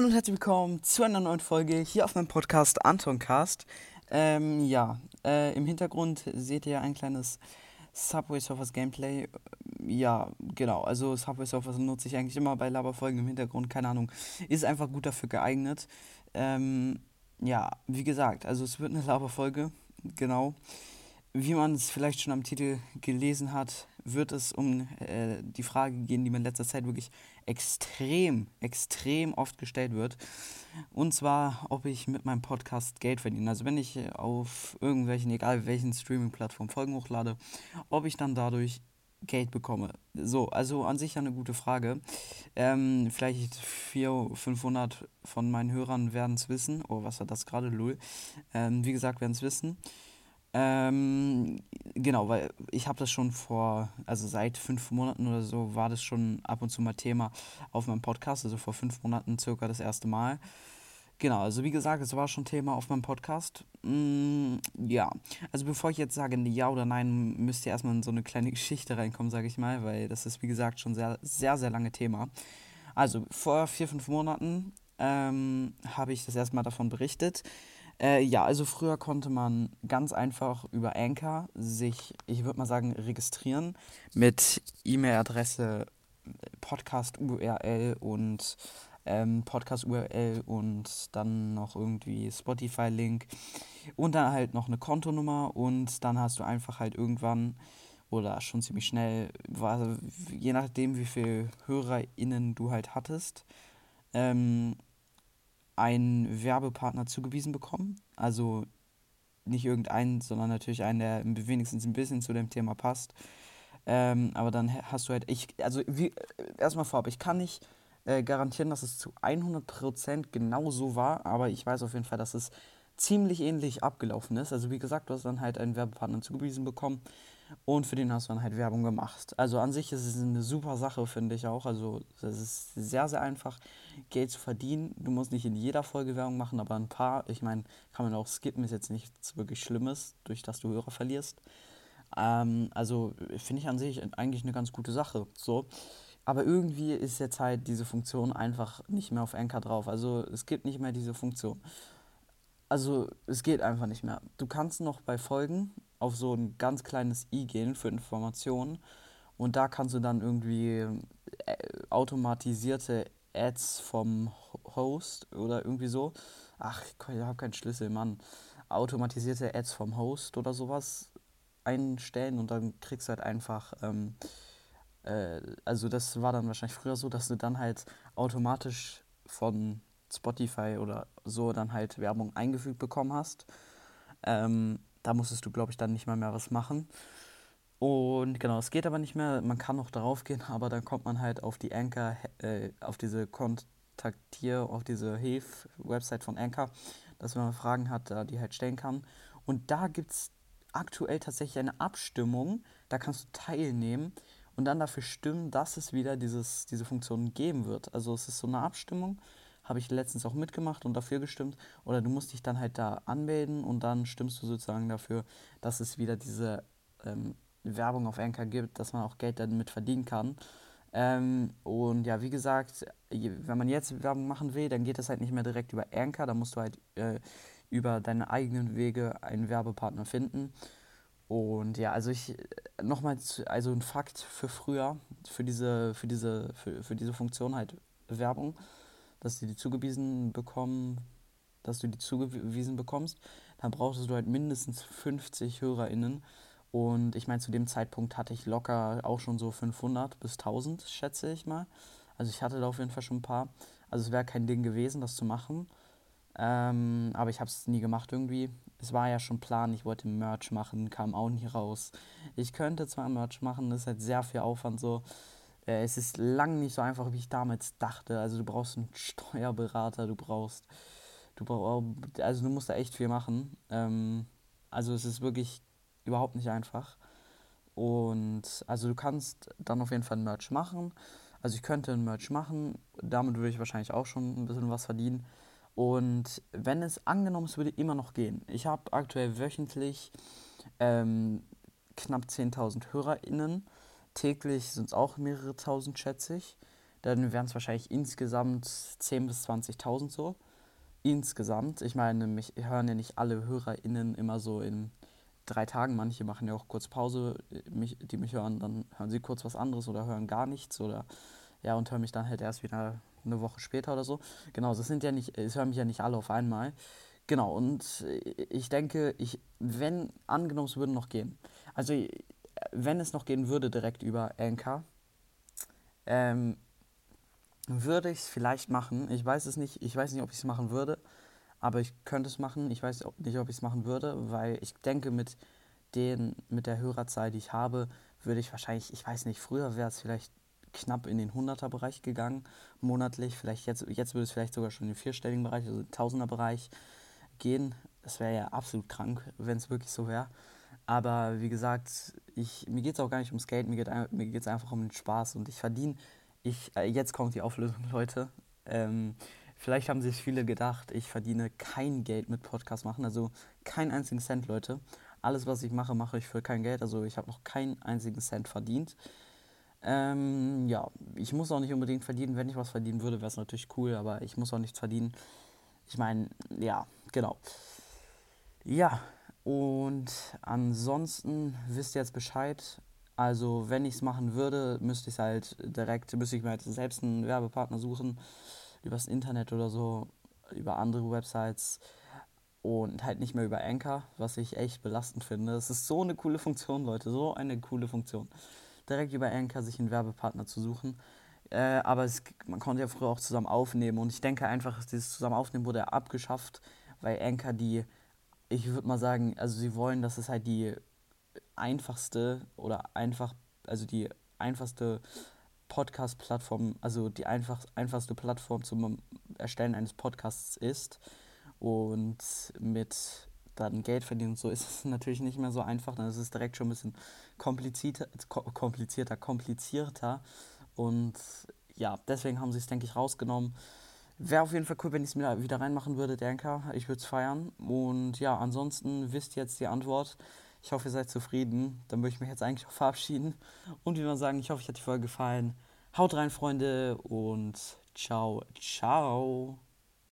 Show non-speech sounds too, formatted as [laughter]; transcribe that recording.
Hallo und herzlich willkommen zu einer neuen Folge hier auf meinem Podcast Antoncast. Ähm, ja, äh, im Hintergrund seht ihr ein kleines Subway Surfers Gameplay. Ja, genau, also Subway Surfers nutze ich eigentlich immer bei Laberfolgen im Hintergrund, keine Ahnung. Ist einfach gut dafür geeignet. Ähm, ja, wie gesagt, also es wird eine Laberfolge, genau. Wie man es vielleicht schon am Titel gelesen hat, wird es um äh, die Frage gehen, die mir in letzter Zeit wirklich extrem, extrem oft gestellt wird. Und zwar, ob ich mit meinem Podcast Geld verdiene. Also wenn ich auf irgendwelchen, egal welchen Streaming-Plattformen Folgen hochlade, ob ich dann dadurch Geld bekomme. So, also an sich eine gute Frage. Ähm, vielleicht 400, 500 von meinen Hörern werden es wissen. Oh, was war das gerade, Lul? Ähm, wie gesagt, werden es wissen. Ähm, genau, weil ich habe das schon vor, also seit fünf Monaten oder so war das schon ab und zu mal Thema auf meinem Podcast, also vor fünf Monaten circa das erste Mal. Genau, also wie gesagt, es war schon Thema auf meinem Podcast. Mm, ja, also bevor ich jetzt sage ja oder nein, müsst ihr erstmal in so eine kleine [laughs] Geschichte reinkommen, sage ich mal, weil das ist wie gesagt schon sehr, sehr, sehr lange Thema. Also vor vier, fünf Monaten ähm, habe ich das erstmal davon berichtet. Äh, ja, also früher konnte man ganz einfach über Anchor sich, ich würde mal sagen, registrieren mit E-Mail-Adresse, Podcast-URL und ähm, Podcast-URL und dann noch irgendwie Spotify-Link und dann halt noch eine Kontonummer und dann hast du einfach halt irgendwann oder schon ziemlich schnell, je nachdem wie viele HörerInnen du halt hattest, ähm, einen Werbepartner zugewiesen bekommen. Also nicht irgendeinen, sondern natürlich einen, der wenigstens ein bisschen zu dem Thema passt. Ähm, aber dann hast du halt, ich, also wie, erstmal vorab, ich kann nicht äh, garantieren, dass es zu 100% genau so war, aber ich weiß auf jeden Fall, dass es ziemlich ähnlich abgelaufen ist. Also wie gesagt, du hast dann halt einen Werbepartner zugewiesen bekommen und für den hast du dann halt Werbung gemacht. Also an sich ist es eine super Sache, finde ich auch. Also es ist sehr, sehr einfach, Geld zu verdienen. Du musst nicht in jeder Folge Werbung machen, aber ein paar, ich meine, kann man auch skippen, ist jetzt nichts wirklich Schlimmes, durch das du Hörer verlierst. Ähm, also finde ich an sich eigentlich eine ganz gute Sache. So. Aber irgendwie ist jetzt halt diese Funktion einfach nicht mehr auf Anchor drauf. Also es gibt nicht mehr diese Funktion. Also es geht einfach nicht mehr. Du kannst noch bei Folgen auf so ein ganz kleines i gehen für Informationen und da kannst du dann irgendwie äh, automatisierte Ads vom Host oder irgendwie so. Ach, ich habe keinen Schlüssel, Mann. Automatisierte Ads vom Host oder sowas einstellen und dann kriegst du halt einfach, ähm, äh, also das war dann wahrscheinlich früher so, dass du dann halt automatisch von Spotify oder so dann halt Werbung eingefügt bekommen hast. Ähm, da musstest du, glaube ich, dann nicht mal mehr was machen. Und genau, es geht aber nicht mehr. Man kann noch darauf gehen, [laughs] aber dann kommt man halt auf die Anchor, äh, auf diese Kontaktier, auf diese Hilf-Website von Anchor, dass man Fragen hat, die halt stellen kann. Und da gibt es aktuell tatsächlich eine Abstimmung. Da kannst du teilnehmen und dann dafür stimmen, dass es wieder dieses, diese Funktion geben wird. Also es ist so eine Abstimmung habe ich letztens auch mitgemacht und dafür gestimmt. Oder du musst dich dann halt da anmelden und dann stimmst du sozusagen dafür, dass es wieder diese ähm, Werbung auf Anchor gibt, dass man auch Geld damit verdienen kann. Ähm, und ja, wie gesagt, wenn man jetzt Werbung machen will, dann geht das halt nicht mehr direkt über Anchor, da musst du halt äh, über deine eigenen Wege einen Werbepartner finden. Und ja, also ich nochmal, also ein Fakt für früher, für diese, für diese, für, für diese Funktion halt Werbung dass sie die zugewiesen bekommen, dass du die zugewiesen bekommst, dann brauchtest du halt mindestens 50 HörerInnen. Und ich meine, zu dem Zeitpunkt hatte ich locker auch schon so 500 bis 1000, schätze ich mal. Also ich hatte da auf jeden Fall schon ein paar. Also es wäre kein Ding gewesen, das zu machen. Ähm, aber ich habe es nie gemacht irgendwie. Es war ja schon Plan, ich wollte Merch machen, kam auch nie raus. Ich könnte zwar Merch machen, das ist halt sehr viel Aufwand so. Äh, es ist lang nicht so einfach, wie ich damals dachte. Also du brauchst einen Steuerberater, du brauchst, du brauchst, also du musst da echt viel machen. Ähm, also es ist wirklich überhaupt nicht einfach. Und also du kannst dann auf jeden Fall ein Merch machen. Also ich könnte ein Merch machen, damit würde ich wahrscheinlich auch schon ein bisschen was verdienen. Und wenn es angenommen es würde immer noch gehen. Ich habe aktuell wöchentlich ähm, knapp 10.000 HörerInnen täglich sind es auch mehrere tausend, schätze ich. dann wären es wahrscheinlich insgesamt 10.000 bis 20.000 so. Insgesamt. Ich meine, mich hören ja nicht alle HörerInnen immer so in drei Tagen. Manche machen ja auch kurz Pause, mich, die mich hören, dann hören sie kurz was anderes oder hören gar nichts oder ja, und hören mich dann halt erst wieder eine Woche später oder so. Genau, das sind ja nicht, es hören mich ja nicht alle auf einmal. Genau, und ich denke, ich, wenn angenommen es würde noch gehen, also wenn es noch gehen würde direkt über Anchor, ähm, würde ich es vielleicht machen. Ich weiß es nicht, ich weiß nicht, ob ich es machen würde, aber ich könnte es machen. Ich weiß nicht, ob ich es machen würde, weil ich denke, mit, den, mit der Hörerzahl, die ich habe, würde ich wahrscheinlich, ich weiß nicht, früher wäre es vielleicht knapp in den 100er-Bereich gegangen, monatlich. Vielleicht jetzt, jetzt würde es vielleicht sogar schon in den vierstelligen Bereich, also 1000er-Bereich gehen. Das wäre ja absolut krank, wenn es wirklich so wäre. Aber wie gesagt, ich, mir geht es auch gar nicht ums Geld, mir geht es einfach um den Spaß und ich verdiene, ich, äh, jetzt kommt die Auflösung, [laughs] Leute. Ähm, vielleicht haben sich viele gedacht, ich verdiene kein Geld mit Podcast machen, also keinen einzigen Cent, Leute. Alles, was ich mache, mache ich für kein Geld, also ich habe noch keinen einzigen Cent verdient. Ähm, ja, ich muss auch nicht unbedingt verdienen. Wenn ich was verdienen würde, wäre es natürlich cool, aber ich muss auch nichts verdienen. Ich meine, ja, genau. Ja, und ansonsten wisst ihr jetzt Bescheid. Also, wenn ich es machen würde, müsste ich halt direkt, müsste ich mir halt selbst einen Werbepartner suchen, übers Internet oder so, über andere Websites und halt nicht mehr über Anchor, was ich echt belastend finde. Es ist so eine coole Funktion, Leute, so eine coole Funktion. Direkt über Anchor sich einen Werbepartner zu suchen. Äh, aber es, man konnte ja früher auch zusammen aufnehmen und ich denke einfach, dieses Zusammenaufnehmen wurde abgeschafft, weil Anchor die ich würde mal sagen, also sie wollen, dass es halt die einfachste oder einfach, also die einfachste Podcast-Plattform, also die einfach, einfachste Plattform zum Erstellen eines Podcasts ist. Und mit dann Geld verdienen und so ist [laughs] es natürlich nicht mehr so einfach. Dann ist es direkt schon ein bisschen komplizierter, komplizierter, komplizierter. Und ja, deswegen haben sie es, denke ich, rausgenommen. Wäre auf jeden Fall cool, wenn ich es mir wieder reinmachen würde, Danke. Ich würde es feiern. Und ja, ansonsten wisst jetzt die Antwort. Ich hoffe, ihr seid zufrieden. Dann würde ich mich jetzt eigentlich auch verabschieden. Und wie man sagen, ich hoffe, euch hat die Folge gefallen. Haut rein, Freunde, und ciao, ciao.